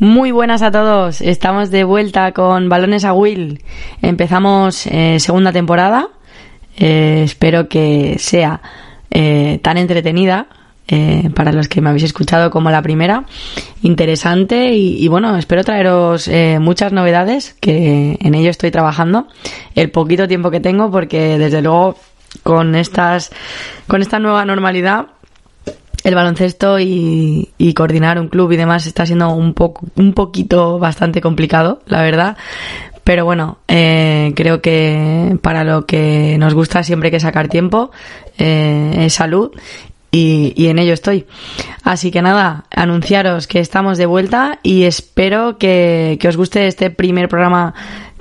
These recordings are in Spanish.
Muy buenas a todos, estamos de vuelta con Balones a Will. Empezamos eh, segunda temporada, eh, espero que sea eh, tan entretenida para los que me habéis escuchado como la primera, interesante y, bueno, espero traeros muchas novedades que en ello estoy trabajando el poquito tiempo que tengo porque desde luego con estas con esta nueva normalidad el baloncesto y, coordinar un club y demás está siendo un poco un poquito bastante complicado la verdad pero bueno eh, creo que para lo que nos gusta siempre hay que sacar tiempo eh, es salud y, en ello estoy. Así que nada, anunciaros que estamos de vuelta y espero que, os guste este primer programa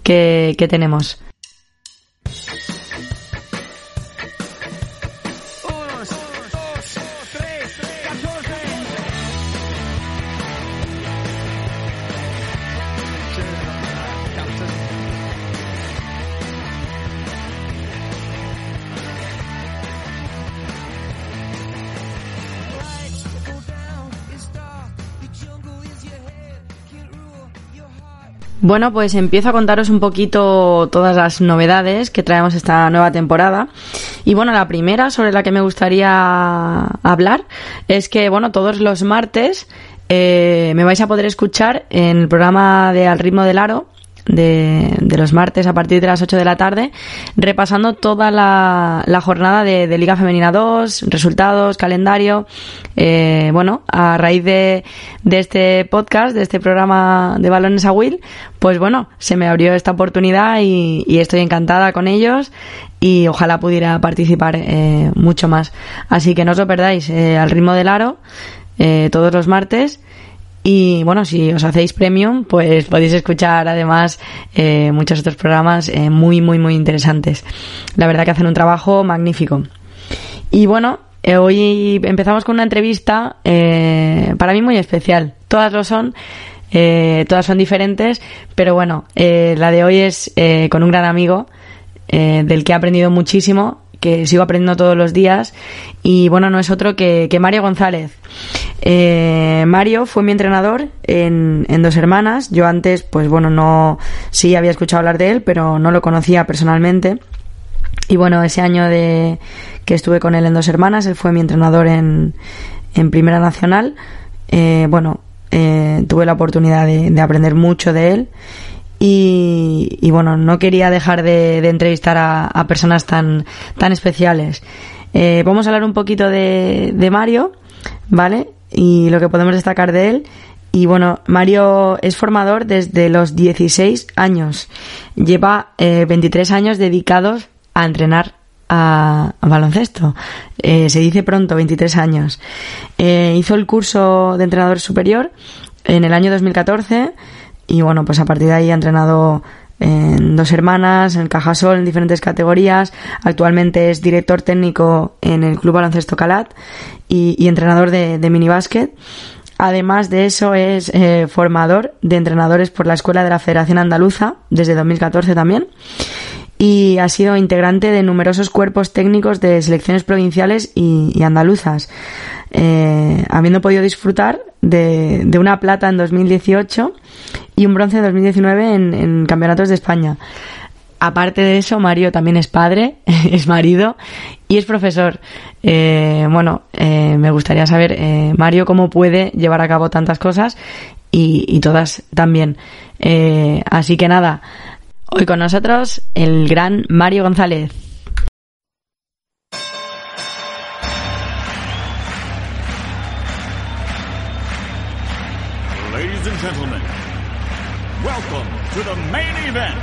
que, que tenemos. Bueno, pues empiezo a contaros un poquito todas las novedades que traemos esta nueva temporada. Y bueno, la primera sobre la que me gustaría hablar es que, bueno, todos los martes eh, me vais a poder escuchar en el programa de Al ritmo del aro de, los martes a partir de las 8 de la tarde, repasando toda la, jornada de, Liga Femenina 2, resultados, calendario. Eh, bueno, a raíz de, este podcast, de este programa de Balones a Will, pues bueno, se me abrió esta oportunidad y, estoy encantada con ellos y ojalá pudiera participar eh, mucho más. Así que no os lo perdáis, eh, al ritmo del aro, todos los martes y bueno, si os hacéis premium, pues podéis escuchar además eh, muchos otros programas eh, muy, muy, muy interesantes. La verdad que hacen un trabajo magnífico. Y bueno, eh, hoy empezamos con una entrevista para mí muy especial. Todas lo son. todas son diferentes, pero bueno, la de hoy es con un gran amigo del que he aprendido muchísimo que sigo aprendiendo todos los días. Y bueno, no es otro que, Mario González. Eh, Mario fue mi entrenador en, Dos Hermanas. Yo antes, pues bueno, no. Sí había escuchado hablar de él, pero no lo conocía personalmente. Y bueno, ese año de que estuve con él en Dos Hermanas, él fue mi entrenador en, en Primera Nacional. Eh, bueno, eh, tuve la oportunidad de aprender mucho de él y, bueno, no quería dejar de, entrevistar a, personas tan, tan especiales. Eh, vamos a hablar un poquito de, Mario, ¿vale? Y lo que podemos destacar de él. Y bueno, Mario es formador desde los 16 años. Lleva 23 eh, años dedicados a entrenar a, baloncesto. Eh, se dice pronto, 23 años. hizo el curso de entrenador superior en el año 2014 y bueno, pues a partir de ahí ha entrenado en dos hermanas, en Cajasol, en diferentes categorías. Actualmente es director técnico en el Club Baloncesto Calat y, entrenador de, de minibásquet. Además de eso es eh, formador de entrenadores por la Escuela de la Federación Andaluza desde 2014 también y ha sido integrante de numerosos cuerpos técnicos de selecciones provinciales y, andaluzas, eh, habiendo podido disfrutar de, una plata en 2018 y un bronce en 2019 en, en campeonatos de España. Aparte de eso, Mario también es padre, es marido y es profesor. Eh, bueno, eh, me gustaría saber, eh, Mario, cómo puede llevar a cabo tantas cosas y, y todas también. Eh, así que nada, Hoy con nosotros el gran Mario González. Ladies and gentlemen, welcome to the main event.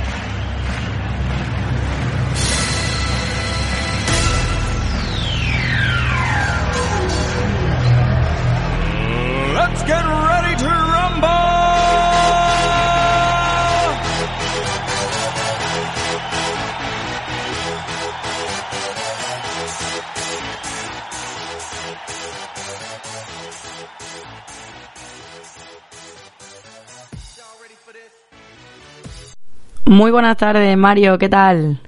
Let's get ready to rumble! Muy buenas tardes, Mario, ¿qué tal?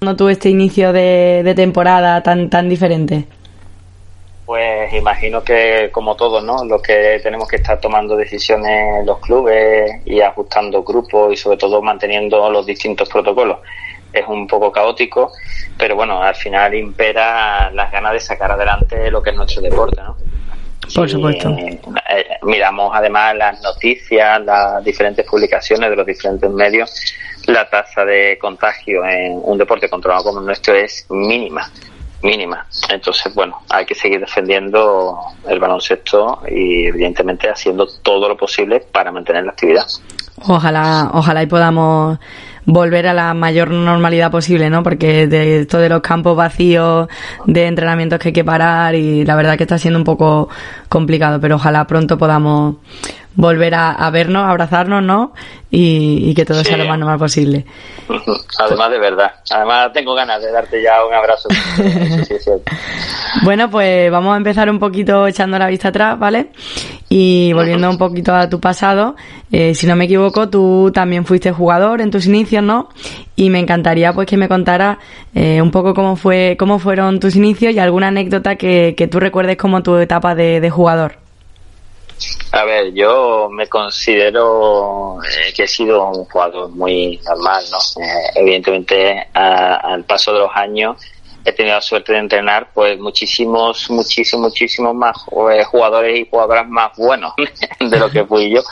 ¿No tuvo este inicio de, de temporada tan, tan diferente? Pues imagino que como todos, ¿no? Los que tenemos que estar tomando decisiones en los clubes y ajustando grupos y sobre todo manteniendo los distintos protocolos. Es un poco caótico, pero bueno, al final impera las ganas de sacar adelante lo que es nuestro deporte, ¿no? Por supuesto. Eh, miramos además las noticias, las diferentes publicaciones de los diferentes medios. La tasa de contagio en un deporte controlado como el nuestro es mínima mínima. Entonces, bueno, hay que seguir defendiendo el baloncesto y evidentemente haciendo todo lo posible para mantener la actividad. Ojalá, ojalá y podamos volver a la mayor normalidad posible, ¿no? Porque de esto de los campos vacíos, de entrenamientos que hay que parar y la verdad que está siendo un poco complicado, pero ojalá pronto podamos volver a, vernos, abrazarnos, ¿no? Y, que todo sea lo más normal posible. Además de verdad. Además tengo ganas de darte ya un abrazo. bueno, pues vamos a empezar un poquito echando la vista atrás, ¿vale? Y volviendo un poquito a tu pasado, eh, si no me equivoco, tú también fuiste jugador en tus inicios, ¿no? Y me encantaría pues que me contara eh, un poco cómo fue, cómo fueron tus inicios y alguna anécdota que, que tú recuerdes como tu etapa de jugador. A ver, yo me considero eh, que he sido un jugador muy normal, ¿no? Eh, evidentemente, al paso de los años he tenido la suerte de entrenar pues muchísimos, muchísimos, muchísimos más eh, jugadores y jugadoras más buenos de lo que fui yo.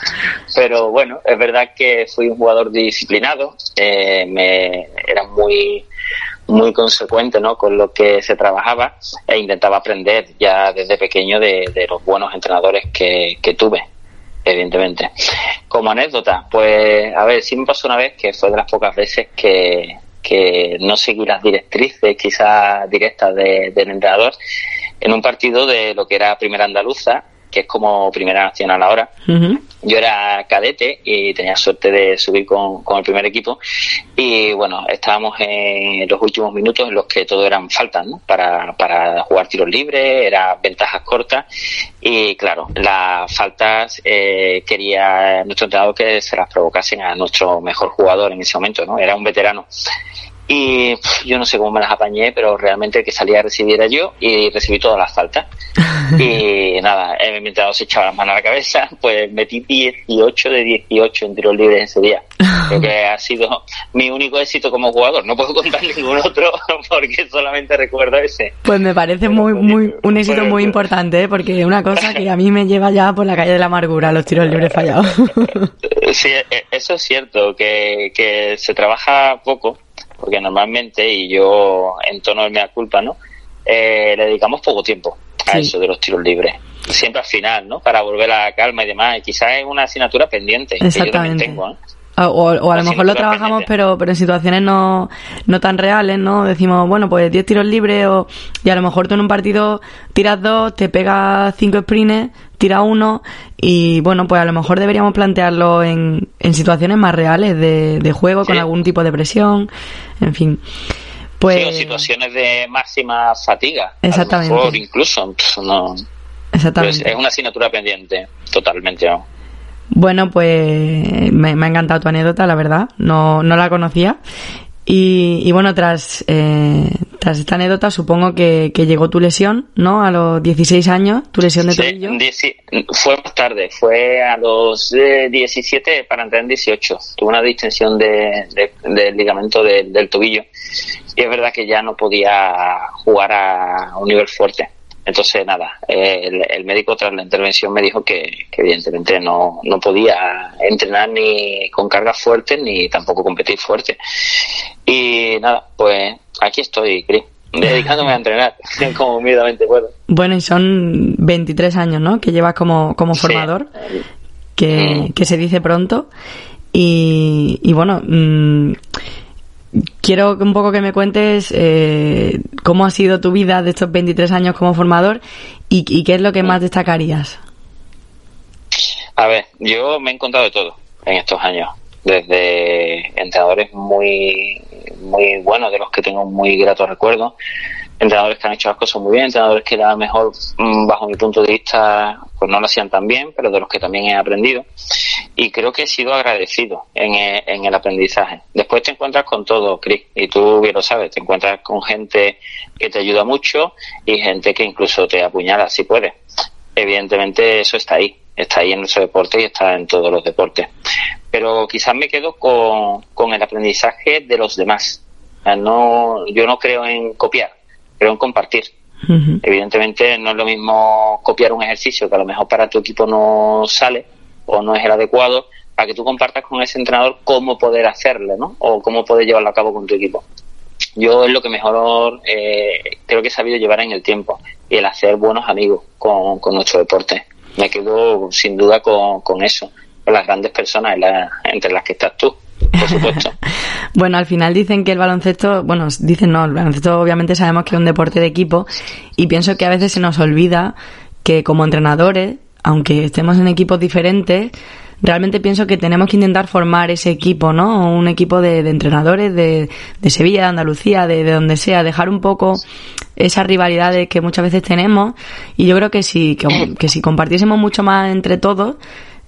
Pero bueno, es verdad que fui un jugador disciplinado, me era muy muy consecuente ¿no? con lo que se trabajaba e intentaba aprender ya desde pequeño de, los buenos entrenadores que, tuve evidentemente. Como anécdota, pues, a ver, sí me pasó una vez que fue de las pocas veces que, que no seguí las directrices quizás directas del entrenador en un partido de lo que era Primera Andaluza que es como primera nacional ahora. Yo era cadete y tenía suerte de subir con, el primer equipo. Y bueno, estábamos en los últimos minutos en los que todo eran faltas, ¿no? Para, para jugar tiros libres, eran ventajas cortas. Y claro, las faltas eh, quería nuestro entrenador que se las provocasen a nuestro mejor jugador en ese momento, ¿no? Era un veterano. Y yo no sé cómo me las apañé, pero realmente el que salía a recibir era yo y recibí todas las faltas. y nada, eh, mientras se echaba las manos a la cabeza, pues metí 18 de 18 en tiros libres ese día. Creo que ha sido mi único éxito como jugador. No puedo contar ningún otro porque solamente recuerdo ese. Pues me parece muy, muy, un éxito muy importante, ¿eh? porque es una cosa que a mí me lleva ya por la calle de la amargura, los tiros libres fallados. sí, e, eso es cierto, que, que se trabaja poco porque normalmente, y yo en tono de mea culpa, ¿no? Eh, le dedicamos poco tiempo a eso de los tiros libres. Siempre al final, ¿no? Para volver a la calma y demás. Y quizás es una asignatura pendiente que yo también tengo, ¿eh? O, a lo mejor lo trabajamos, pero, pero en situaciones no, no tan reales, ¿no? Decimos, bueno, pues 10 tiros libres o, y a lo mejor tú en un partido tiras dos, te pegas cinco sprints, tiras uno y bueno, pues a lo mejor deberíamos plantearlo en, en situaciones más reales de, de juego, con algún tipo de presión, en fin. Pues... Sí, situaciones de máxima fatiga. Exactamente. A lo mejor incluso, no... Exactamente. Pues es una asignatura pendiente, totalmente. ¿no? Bueno, pues me, ha encantado tu anécdota, la verdad. No, no la conocía. Y, bueno, tras, eh, tras esta anécdota, supongo que, llegó tu lesión, ¿no? A los 16 años, tu lesión de tobillo. Sí, fue más tarde, fue a los 17 eh, para entrar en 18. Tuve una distensión de, del ligamento del tobillo. Y es verdad que ya no podía jugar a un nivel fuerte. Entonces, nada, el, médico tras la intervención me dijo que, evidentemente no, no podía entrenar ni con cargas fuertes ni tampoco competir fuerte. Y nada, pues aquí estoy, Chris, dedicándome a entrenar como humildemente puedo. Bueno, y son 23 años, ¿no? Que llevas como, como formador, que, mm. que se dice pronto. Y, y bueno, mmm, quiero un poco que me cuentes eh, cómo ha sido tu vida de estos 23 años como formador y, qué es lo que más destacarías. A ver, yo me he encontrado de todo en estos años, desde entrenadores muy muy buenos, de los que tengo muy gratos recuerdos, entrenadores que han hecho las cosas muy bien, entrenadores que a mejor, mm, bajo mi punto de vista, pues no lo hacían tan bien, pero de los que también he aprendido. y creo que he sido agradecido en, en el aprendizaje. Después te encuentras con todo, Chris, y tú bien lo sabes, te encuentras con gente que te ayuda mucho y gente que incluso te apuñala si puede. Evidentemente eso está ahí, está ahí en nuestro deporte y está en todos los deportes. Pero quizás me quedo con, con el aprendizaje de los demás. No, yo no creo en copiar, creo en compartir. Evidentemente no es lo mismo copiar un ejercicio que a lo mejor para tu equipo no sale o no es el adecuado, para que tú compartas con ese entrenador cómo poder hacerlo, ¿no? O cómo poder llevarlo a cabo con tu equipo. Yo es lo que mejor eh, creo que he sabido llevar en el tiempo y el hacer buenos amigos con, nuestro deporte. Me quedo sin duda con, con eso, con las grandes personas entre las que estás tú bueno, al final dicen que el baloncesto, bueno, dicen no, el baloncesto obviamente sabemos que es un deporte de equipo y pienso que a veces se nos olvida que como entrenadores, aunque estemos en equipos diferentes, realmente pienso que tenemos que intentar formar ese equipo, ¿no? Un equipo de, entrenadores de, de, Sevilla, de Andalucía, de, de, donde sea, dejar un poco esas rivalidades que muchas veces tenemos y yo creo que si, que, que si compartiésemos mucho más entre todos,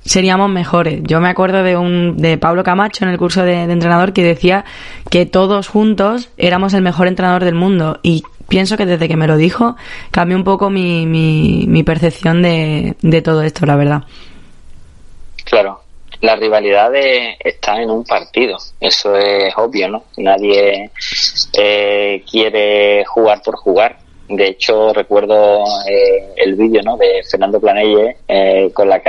seríamos mejores. Yo me acuerdo de un de Pablo Camacho en el curso de, entrenador que decía que todos juntos éramos el mejor entrenador del mundo y pienso que desde que me lo dijo cambió un poco mi, mi, percepción de, de todo esto, la verdad. Claro, la rivalidad está en un partido, eso es obvio, ¿no? Nadie eh, quiere jugar por jugar de hecho, recuerdo eh, el vídeo ¿no? de Fernando Planelle eh, con, la,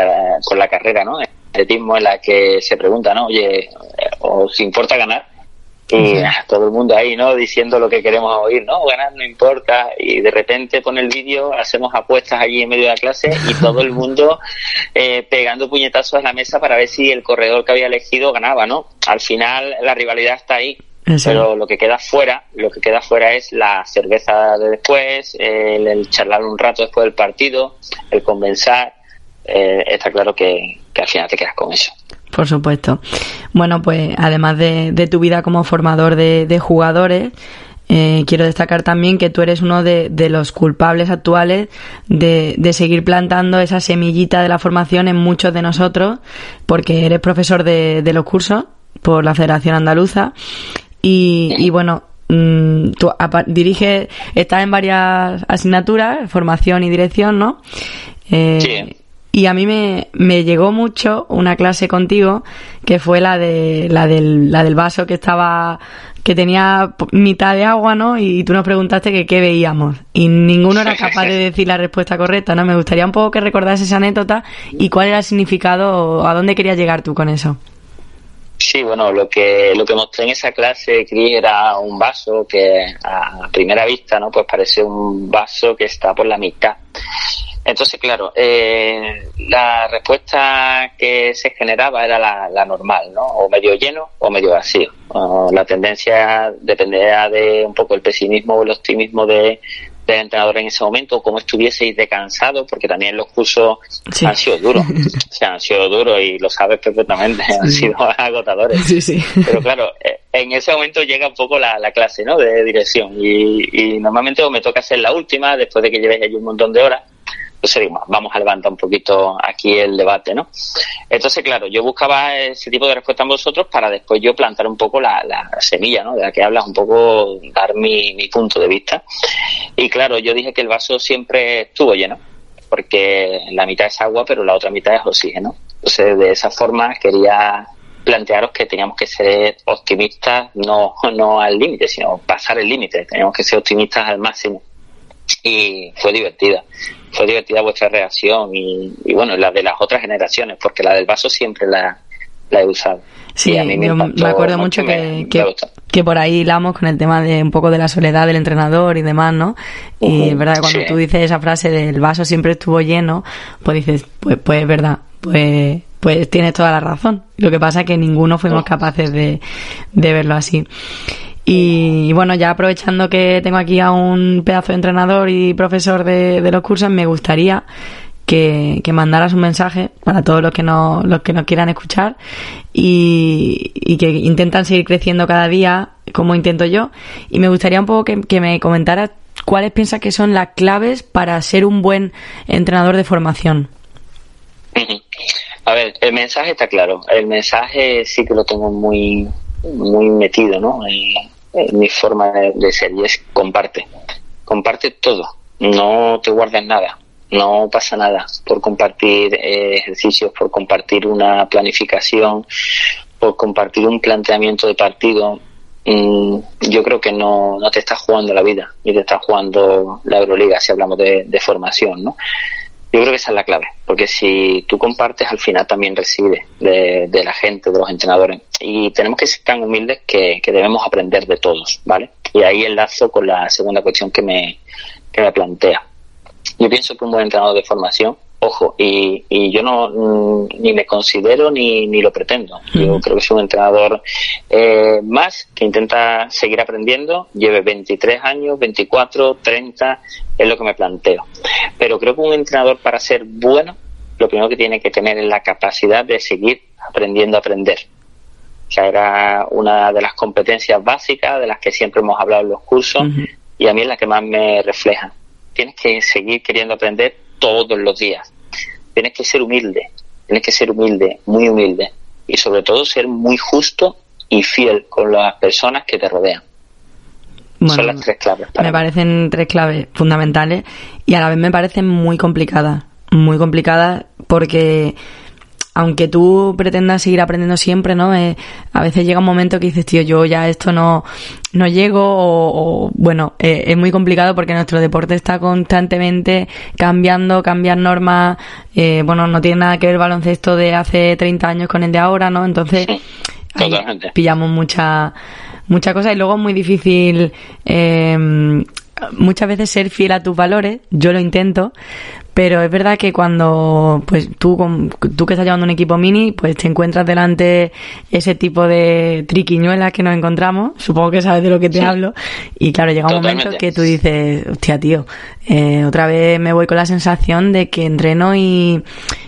con la carrera, ¿no? El atletismo en la que se pregunta, ¿no? Oye, ¿os importa ganar? Y todo el mundo ahí, ¿no? Diciendo lo que queremos oír, ¿no? Ganar no importa. Y de repente pone el vídeo, hacemos apuestas allí en medio de la clase y todo el mundo eh, pegando puñetazos a la mesa para ver si el corredor que había elegido ganaba, ¿no? Al final la rivalidad está ahí pero lo que queda fuera, lo que queda fuera es la cerveza de después, el, charlar un rato después del partido, el conversar. Eh, está claro que, al final te quedas con eso. Por supuesto. Bueno, pues además de, tu vida como formador de, jugadores, eh, quiero destacar también que tú eres uno de, los culpables actuales de, de, seguir plantando esa semillita de la formación en muchos de nosotros, porque eres profesor de, de los cursos por la Federación Andaluza y, bueno, mm, tú diriges, estás en varias asignaturas, formación y dirección, ¿no? Eh, sí. Y a mí me, me llegó mucho una clase contigo que fue la de la del, la del vaso que estaba que tenía mitad de agua, ¿no? Y tú nos preguntaste que qué veíamos y ninguno era capaz de decir la respuesta correcta, ¿no? Me gustaría un poco que recordase esa anécdota y cuál era el significado o a dónde querías llegar tú con eso. Sí, bueno, lo que lo que mostré en esa clase, Cris, era un vaso que a primera vista, ¿no? Pues parece un vaso que está por la mitad. Entonces, claro, eh, la respuesta que se generaba era la, la, normal, ¿no? O medio lleno o medio vacío. la tendencia dependía de un poco el pesimismo o el optimismo de, del entrenador en ese momento, cómo estuvieseis de cansado, porque también los cursos han sido duros, o sea, han sido duros y lo sabes perfectamente, han sido agotadores. Pero claro, eh, en ese momento llega un poco la, clase, ¿no? De dirección. Y, y normalmente me toca hacer la última después de que llevéis ahí un montón de horas vamos a levantar un poquito aquí el debate, ¿no? Entonces, claro, yo buscaba ese tipo de respuesta en vosotros para después yo plantar un poco la, semilla, ¿no? De la que hablas, un poco dar mi, mi punto de vista. Y claro, yo dije que el vaso siempre estuvo lleno, porque la mitad es agua, pero la otra mitad es oxígeno. Entonces, de esa forma quería plantearos que teníamos que ser optimistas, no, no al límite, sino pasar el límite. Teníamos que ser optimistas al máximo. Y fue divertida fue divertida vuestra reacción y, bueno, la de las otras generaciones, porque la del vaso siempre la, he usado. Sí, a mí me, me acuerdo mucho que, que, por ahí hilamos con el tema de un poco de la soledad del entrenador y demás, ¿no? Y es verdad, cuando tú dices esa frase del vaso siempre estuvo lleno, pues dices, pues, pues es verdad, pues, pues tienes toda la razón. Lo que pasa es que ninguno fuimos capaces de, de verlo así. Y, bueno, ya aprovechando que tengo aquí a un pedazo de entrenador y profesor de, los cursos, me gustaría que, mandaras un mensaje para todos los que no, los que nos quieran escuchar y, que intentan seguir creciendo cada día, como intento yo. Y me gustaría un poco que, me comentaras cuáles piensas que son las claves para ser un buen entrenador de formación. A ver, el mensaje está claro. El mensaje sí que lo tengo muy, muy metido, ¿no? En, mi forma de, ser y es comparte. Comparte todo. No te guardes nada. No pasa nada por compartir eh, ejercicios, por compartir una planificación, por compartir un planteamiento de partido. Mm, yo creo que no, no te estás jugando la vida ni te estás jugando la Euroliga si hablamos de, de formación, ¿no? Yo creo que esa es la clave, porque si tú compartes, al final también recibes de, la gente, de los entrenadores. Y tenemos que ser tan humildes que, debemos aprender de todos, ¿vale? Y ahí enlazo con la segunda cuestión que me, que me plantea. Yo pienso que un buen entrenador de formación Ojo, y, y yo no mm, ni me considero ni, ni lo pretendo. Yo creo que soy un entrenador eh, más que intenta seguir aprendiendo. Lleve 23 años, 24, 30, es lo que me planteo. Pero creo que un entrenador para ser bueno, lo primero que tiene que tener es la capacidad de seguir aprendiendo a aprender. O sea, era una de las competencias básicas de las que siempre hemos hablado en los cursos y a mí es la que más me refleja. Tienes que seguir queriendo aprender todos los días. Tienes que ser humilde, tienes que ser humilde, muy humilde y sobre todo ser muy justo y fiel con las personas que te rodean. Son las tres claves. me parecen tres claves fundamentales y a la vez me parecen muy complicadas. Muy complicadas porque aunque tú pretendas seguir aprendiendo siempre, ¿no? Eh, a veces llega un momento que dices, tío, yo ya esto no, no llego o, bueno, eh, es muy complicado porque nuestro deporte está constantemente cambiando, cambiar normas, eh, bueno, no tiene nada que ver el baloncesto de hace 30 años con el de ahora, ¿no? Entonces, pillamos mucha, mucha cosa y luego es muy difícil, muchas veces ser fiel a tus valores, yo lo intento, pero es verdad que cuando, pues tú, tú que estás llevando un equipo mini, pues te encuentras delante ese tipo de triquiñuelas que nos encontramos. Supongo que sabes de lo que te hablo. Y claro, llega un momento que tú dices, hostia, tío, eh, otra vez me voy con la sensación de que entreno y,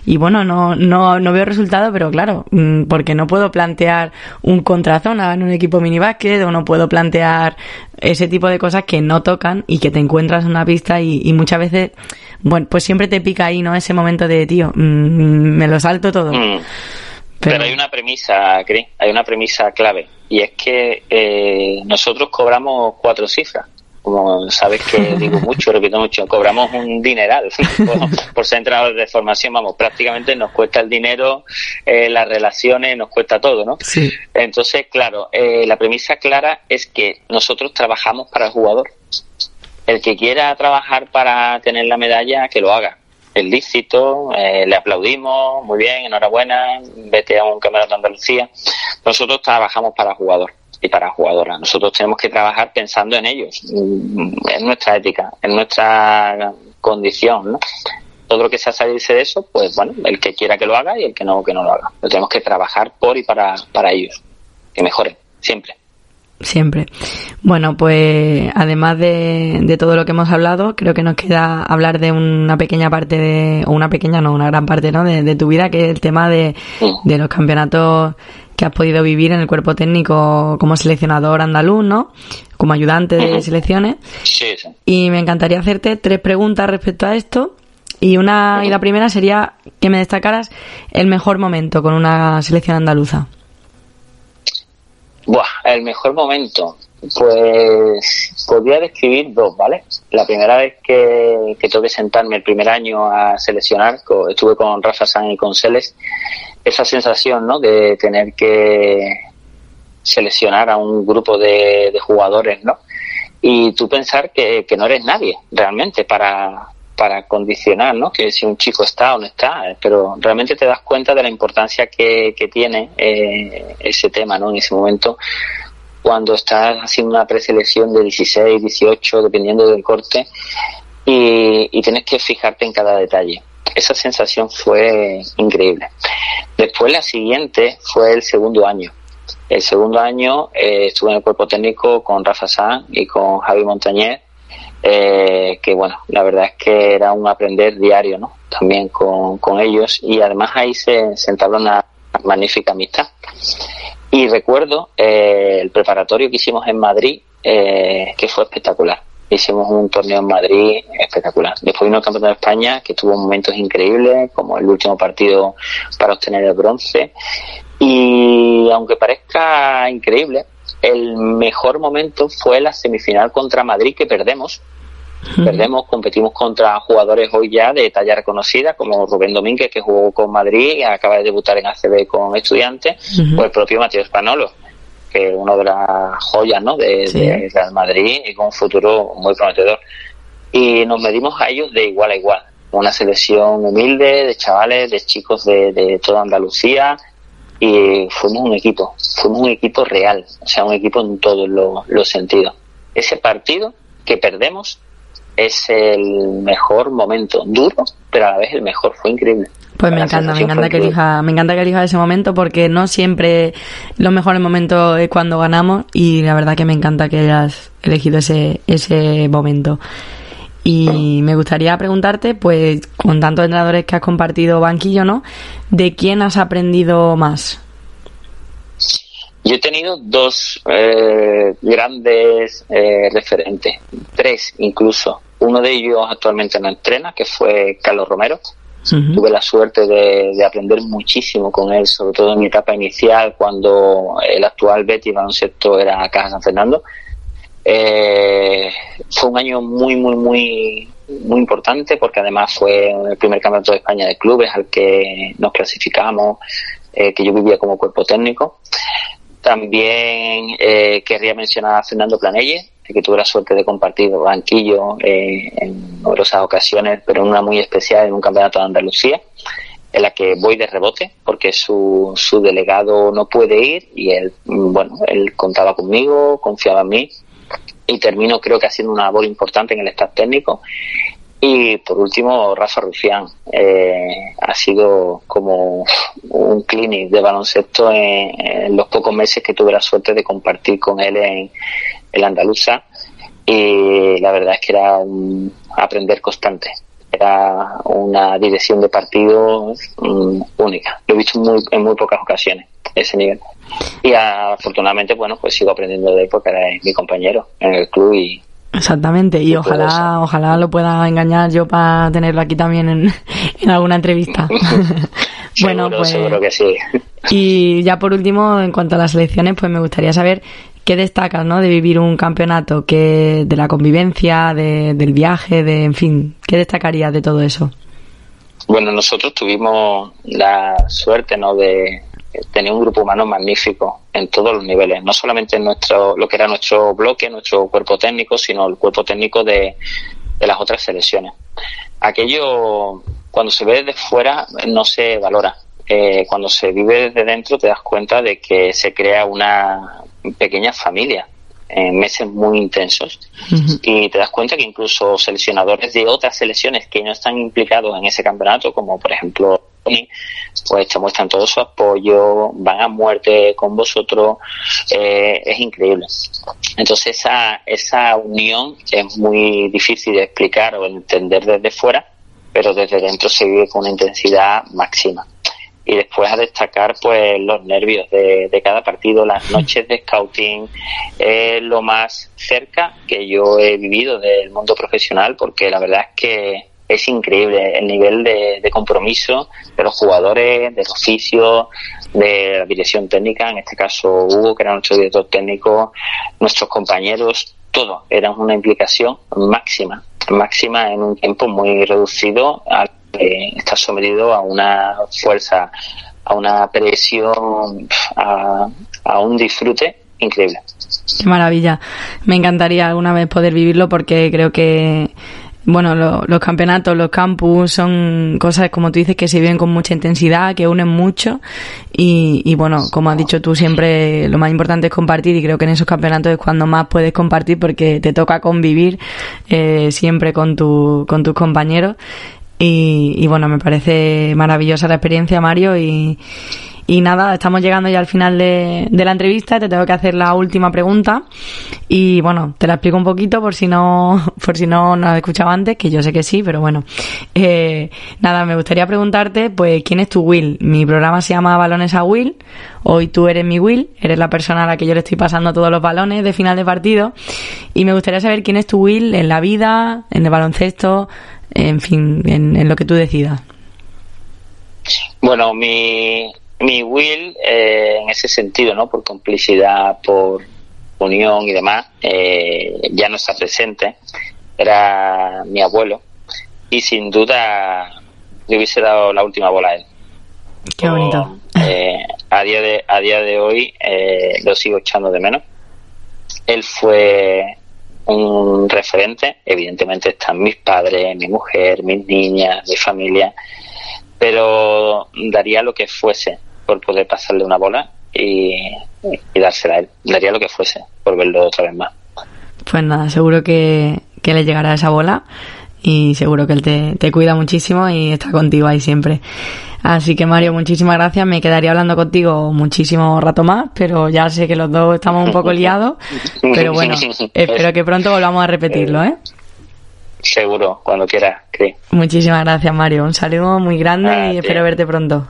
y bueno, no, no, no veo resultado, pero claro, mm, porque no puedo plantear un contrazona en un equipo mini básquet o no puedo plantear ese tipo de cosas que no tocan y que te encuentras en una pista y, y muchas veces bueno, pues siempre te pica ahí, ¿no? Ese momento de, tío, mm, me lo salto todo. Mm. Pero... hay una premisa, Cris, hay una premisa clave, y es que eh, nosotros cobramos cuatro cifras. Como sabes que digo mucho, repito mucho, cobramos un dineral por, ser entrenador de formación, vamos, prácticamente nos cuesta el dinero, eh, las relaciones, nos cuesta todo, ¿no? Sí. Entonces, claro, eh, la premisa clara es que nosotros trabajamos para el jugador el que quiera trabajar para tener la medalla, que lo haga. Es lícito, eh, le aplaudimos, muy bien, enhorabuena, vete a un campeonato de Andalucía. Nosotros trabajamos para jugador y para jugadoras. Nosotros tenemos que trabajar pensando en ellos, mm, en nuestra ética, en nuestra condición, ¿no? Todo lo que sea salirse de eso, pues bueno, el que quiera que lo haga y el que no, que no lo haga. Pero tenemos que trabajar por y para, para ellos, que mejoren, siempre siempre. Bueno, pues además de, de, todo lo que hemos hablado, creo que nos queda hablar de una pequeña parte de, o una pequeña, no, una gran parte, ¿no? De, tu vida, que es el tema de, de los campeonatos que has podido vivir en el cuerpo técnico como seleccionador andaluz, ¿no? Como ayudante de selecciones. Sí, sí. Y me encantaría hacerte tres preguntas respecto a esto. Y una, y la primera sería que me destacaras el mejor momento con una selección andaluza. Buah, el mejor momento. Pues podría describir dos, ¿vale? La primera vez que, que tuve que sentarme el primer año a seleccionar, estuve con Rafa San y con Celes, esa sensación, ¿no? De tener que seleccionar a un grupo de, jugadores, ¿no? Y tú pensar que no eres nadie realmente para, para condicionar, ¿no? Que si un chico está o no está, eh, pero realmente te das cuenta de la importancia que, que tiene eh, ese tema, ¿no? En ese momento, cuando estás haciendo una preselección de 16, 18, dependiendo del corte, y, y tienes que fijarte en cada detalle. Esa sensación fue increíble. Después la siguiente fue el segundo año. El segundo año eh, estuve en el cuerpo técnico con Rafa San y con Javi Montañez eh, que bueno, la verdad es que era un aprender diario, ¿no? También con, con ellos y además ahí se, se entabló una magnífica amistad. Y recuerdo eh, el preparatorio que hicimos en Madrid, eh, que fue espectacular. hicimos un torneo en Madrid espectacular. Después vino el Campeonato de España, que tuvo momentos increíbles, como el último partido para obtener el bronce. Y aunque parezca increíble, el mejor momento fue la semifinal contra Madrid que perdemos. Perdemos, competimos contra jugadores hoy ya de talla reconocida, como Rubén Domínguez, que jugó con Madrid y acaba de debutar en ACB con estudiantes, o el propio Mateo Espanolo, que es una de las joyas ¿no? de, Real Madrid y con un futuro muy prometedor. Y nos medimos a ellos de igual a igual. Una selección humilde de chavales, de chicos de, de toda Andalucía, y fuimos un equipo, fuimos un equipo real, o sea, un equipo en todos los, sentidos. Ese partido que perdemos es el mejor momento, duro, pero a la vez el mejor, fue increíble. Pues me encanta, me encanta que elija, me encanta que elija ese momento porque no siempre los mejores momentos es cuando ganamos y la verdad que me encanta que hayas elegido ese, ese momento. Y me gustaría preguntarte, pues, con tantos entrenadores que has compartido banquillo, ¿no? ¿De quién has aprendido más? Yo he tenido dos eh, grandes eh, referentes, tres incluso. Uno de ellos actualmente no entrena, que fue Carlos Romero. Tuve la suerte de, de, aprender muchísimo con él, sobre todo en mi etapa inicial, cuando el actual Betty Baloncesto era Caja San Fernando. Eh, fue un año muy, muy, muy, muy importante porque además fue el primer campeonato de España de clubes al que nos clasificamos, eh, que yo vivía como cuerpo técnico. También eh, querría mencionar a Fernando Planelle, que tuve la suerte de compartir banquillo eh, en numerosas ocasiones, pero en una muy especial en un campeonato de Andalucía, en la que voy de rebote porque su, su delegado no puede ir y él, bueno, él contaba conmigo, confiaba en mí y termino creo que haciendo una labor importante en el staff técnico. Y por último, Rafa Rufián eh, ha sido como un clinic de baloncesto en, los pocos meses que tuve la suerte de compartir con él en, el Andaluza. Y la verdad es que era un aprender constante. Era una dirección de partido mm, única. Lo he visto muy, en muy pocas ocasiones, ese nivel. Y afortunadamente, bueno, pues sigo aprendiendo de él porque era mi compañero en el club y, Exactamente, y ojalá, ojalá lo pueda engañar yo para tenerlo aquí también en, en alguna entrevista. bueno, pues. Seguro que sí. Y ya por último, en cuanto a las elecciones, pues me gustaría saber qué destacas, ¿no? De vivir un campeonato, que de la convivencia, de, del viaje, de, en fin, ¿qué destacarías de todo eso? Bueno, nosotros tuvimos la suerte, ¿no? De, tenía un grupo humano magnífico en todos los niveles, no solamente en nuestro, lo que era nuestro bloque, nuestro cuerpo técnico, sino el cuerpo técnico de, las otras selecciones. Aquello, cuando se ve desde fuera, no se valora. Eh, cuando se vive desde dentro, te das cuenta de que se crea una pequeña familia en meses muy intensos y te das cuenta que incluso seleccionadores de otras selecciones que no están implicados en ese campeonato, como por ejemplo pues te muestran todo su apoyo, van a muerte con vosotros, eh, es increíble. Entonces esa, esa unión es muy difícil de explicar o entender desde fuera, pero desde dentro se vive con una intensidad máxima. Y después a destacar pues los nervios de, de cada partido, las noches de scouting, es lo más cerca que yo he vivido del mundo profesional, porque la verdad es que es increíble el nivel de, compromiso de los jugadores, del oficio, de la dirección técnica, en este caso Hugo, que era nuestro director técnico, nuestros compañeros, todo, era una implicación máxima, máxima en un tiempo muy reducido al que está sometido a una fuerza, a una presión, a, a un disfrute increíble. Qué maravilla. Me encantaría alguna vez poder vivirlo porque creo que bueno, los campeonatos, los campus son cosas, como tú dices, que se viven con mucha intensidad, que unen mucho. Y, y, bueno, como has dicho tú, siempre lo más importante es compartir y creo que en esos campeonatos es cuando más puedes compartir porque te toca convivir eh, siempre con, tu, con tus compañeros. Y, y bueno, me parece maravillosa la experiencia, Mario, y, y nada, estamos llegando ya al final de, la entrevista. Te tengo que hacer la última pregunta. Y bueno, te la explico un poquito por si no, por si no nos has escuchado antes, que yo sé que sí, pero bueno. Eh, nada, me gustaría preguntarte, pues, ¿quién es tu Will? Mi programa se llama Balones a Will. Hoy tú eres mi Will, eres la persona a la que yo le estoy pasando todos los balones de final de partido. Y me gustaría saber quién es tu Will en la vida, en el baloncesto, en fin, en, lo que tú decidas. Bueno, mi, mi Will, eh, en ese sentido, ¿no? Por complicidad, por unión y demás, eh, ya no está presente. Era mi abuelo y sin duda le hubiese dado la última bola a él. Qué bonito. Eh, a, día de, a día de hoy eh, lo sigo echando de menos. Él fue un referente, evidentemente están mis padres, mi mujer, mis niñas, mi familia, pero daría lo que fuese por poder pasarle una bola y, dársela a él. Daría lo que fuese por verlo otra vez más. Pues nada, seguro que, que le llegará esa bola y seguro que él te, te, cuida muchísimo y está contigo ahí siempre. Así que Mario, muchísimas gracias. Me quedaría hablando contigo muchísimo rato más, pero ya sé que los dos estamos un poco liados. Pero bueno, espero que pronto volvamos a repetirlo, ¿eh? Seguro, cuando quieras, Muchísimas gracias, Mario. Un saludo muy grande y espero verte pronto.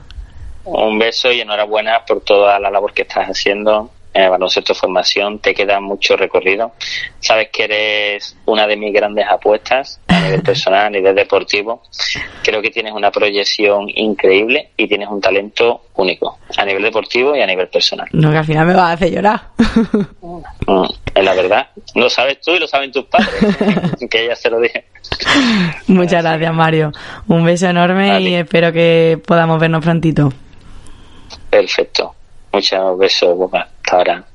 Un beso y enhorabuena por toda la labor que estás haciendo en el baloncesto formación. Te queda mucho recorrido. Sabes que eres una de mis grandes apuestas a nivel personal, a nivel deportivo. Creo que tienes una proyección increíble y tienes un talento único a nivel deportivo y a nivel personal. No, que al final me vas a hacer llorar. Mm, es la verdad. Lo sabes tú y lo saben tus padres. que ella se lo dije. Muchas gracias, Mario. Un beso enorme y espero que podamos vernos prontito. Perfecto. Muchos besos, Boca. Hasta ahora.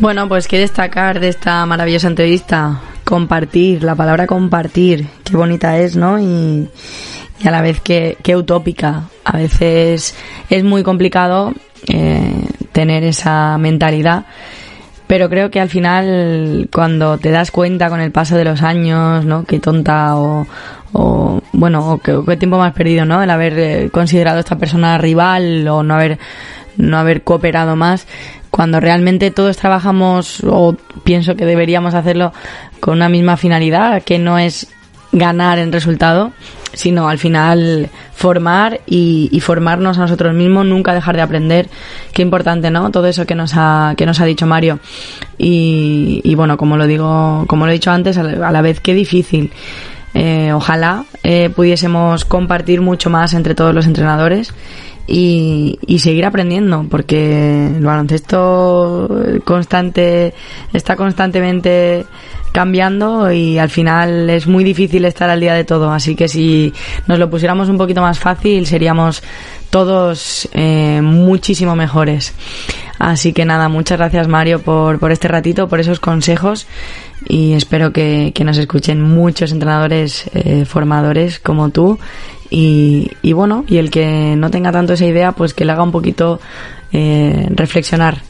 Bueno, pues que destacar de esta maravillosa entrevista, compartir, la palabra compartir, qué bonita es, ¿no? Y, a la vez qué, utópica. A veces es muy complicado eh, tener esa mentalidad, pero creo que al final cuando te das cuenta con el paso de los años, ¿no? Qué tonta o, o bueno, o qué, qué tiempo más perdido, ¿no? El haber eh, considerado a esta persona rival o no haber no haber cooperado más, cuando realmente todos trabajamos, o pienso que deberíamos hacerlo con una misma finalidad, que no es ganar en resultado, sino al final formar y, formarnos a nosotros mismos, nunca dejar de aprender. Qué importante, ¿no? Todo eso que nos ha, que nos ha dicho Mario. Y, bueno, como lo digo, como lo he dicho antes, a la vez qué difícil. Eh, ojalá eh, pudiésemos compartir mucho más entre todos los entrenadores y, y seguir aprendiendo, porque el baloncesto constante está constantemente cambiando y al final es muy difícil estar al día de todo. Así que si nos lo pusiéramos un poquito más fácil, seríamos todos eh, muchísimo mejores. Así que nada, muchas gracias Mario por, por este ratito, por esos consejos y espero que, que nos escuchen muchos entrenadores eh, formadores como tú y, bueno, y el que no tenga tanto esa idea, pues que le haga un poquito eh, reflexionar,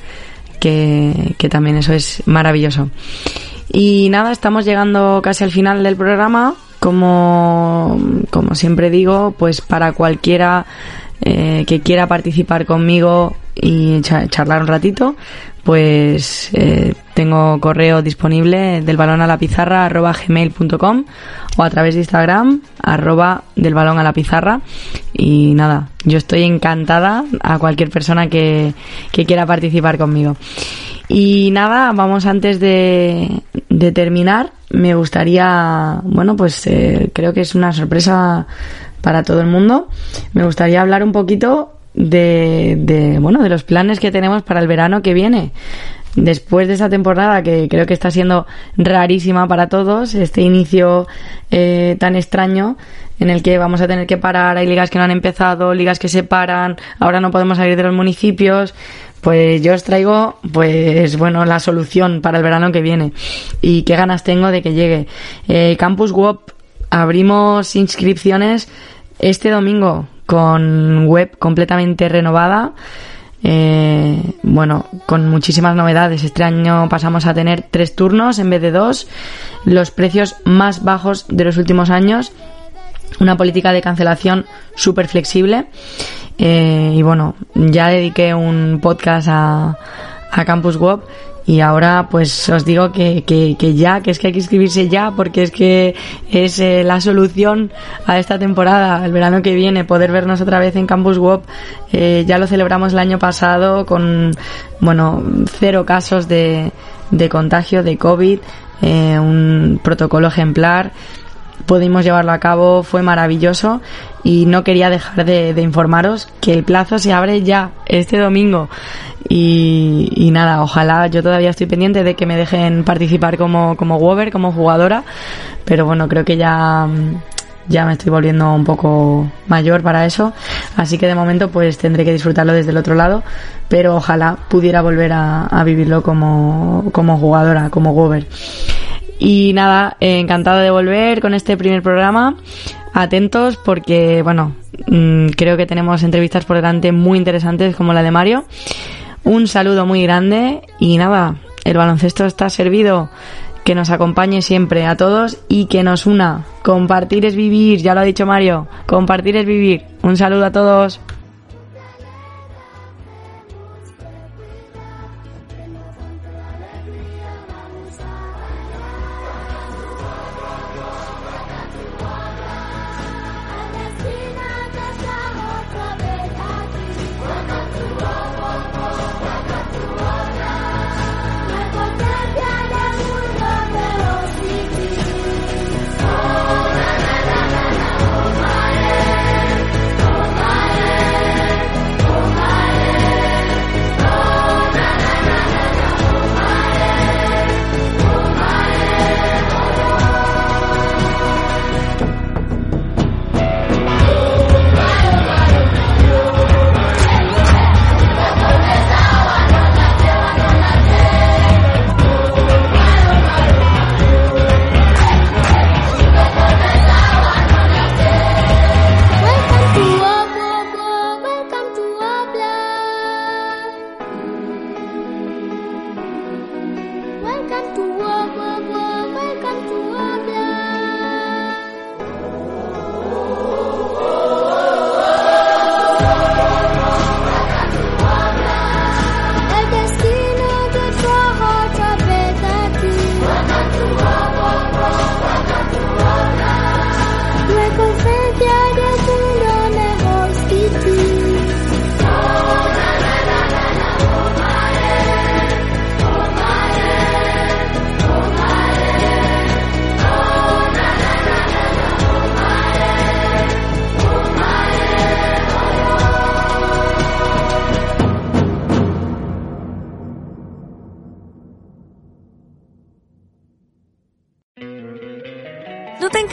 que, que también eso es maravilloso. Y nada, estamos llegando casi al final del programa. Como, como siempre digo, pues para cualquiera eh, que quiera participar conmigo y charlar un ratito, pues eh, tengo correo disponible del balón a la pizarra arroba gmail.com o a través de Instagram arroba del balón a la pizarra y nada, yo estoy encantada a cualquier persona que, que quiera participar conmigo. Y nada, vamos antes de, de terminar, me gustaría, bueno, pues eh, creo que es una sorpresa para todo el mundo. Me gustaría hablar un poquito de, de, bueno, de los planes que tenemos para el verano que viene. Después de esta temporada que creo que está siendo rarísima para todos, este inicio eh, tan extraño en el que vamos a tener que parar, hay ligas que no han empezado, ligas que se paran, ahora no podemos salir de los municipios, pues yo os traigo, pues bueno, la solución para el verano que viene y qué ganas tengo de que llegue. Eh, Campus WOP abrimos inscripciones este domingo con web completamente renovada. Eh, bueno, con muchísimas novedades. Este año pasamos a tener tres turnos en vez de dos, los precios más bajos de los últimos años, una política de cancelación súper flexible eh, y bueno, ya dediqué un podcast a, a Campus Web y ahora pues os digo que, que, que, ya, que es que hay que inscribirse ya porque es que es eh, la solución a esta temporada, el verano que viene, poder vernos otra vez en Campus Web. Eh, ya lo celebramos el año pasado con, bueno, cero casos de, de contagio de COVID, eh, un protocolo ejemplar pudimos llevarlo a cabo, fue maravilloso y no quería dejar de, de informaros que el plazo se abre ya este domingo y, nada, ojalá, yo todavía estoy pendiente de que me dejen participar como, como Wover, como jugadora, pero bueno, creo que ya, ya me estoy volviendo un poco mayor para eso, así que de momento pues tendré que disfrutarlo desde el otro lado, pero ojalá pudiera volver a, vivirlo como, como jugadora, como Wover. Y nada, eh, encantado de volver con este primer programa. Atentos porque, bueno, mmm, creo que tenemos entrevistas por delante muy interesantes como la de Mario. Un saludo muy grande y nada, el baloncesto está servido. Que nos acompañe siempre a todos y que nos una. Compartir es vivir, ya lo ha dicho Mario. Compartir es vivir. Un saludo a todos.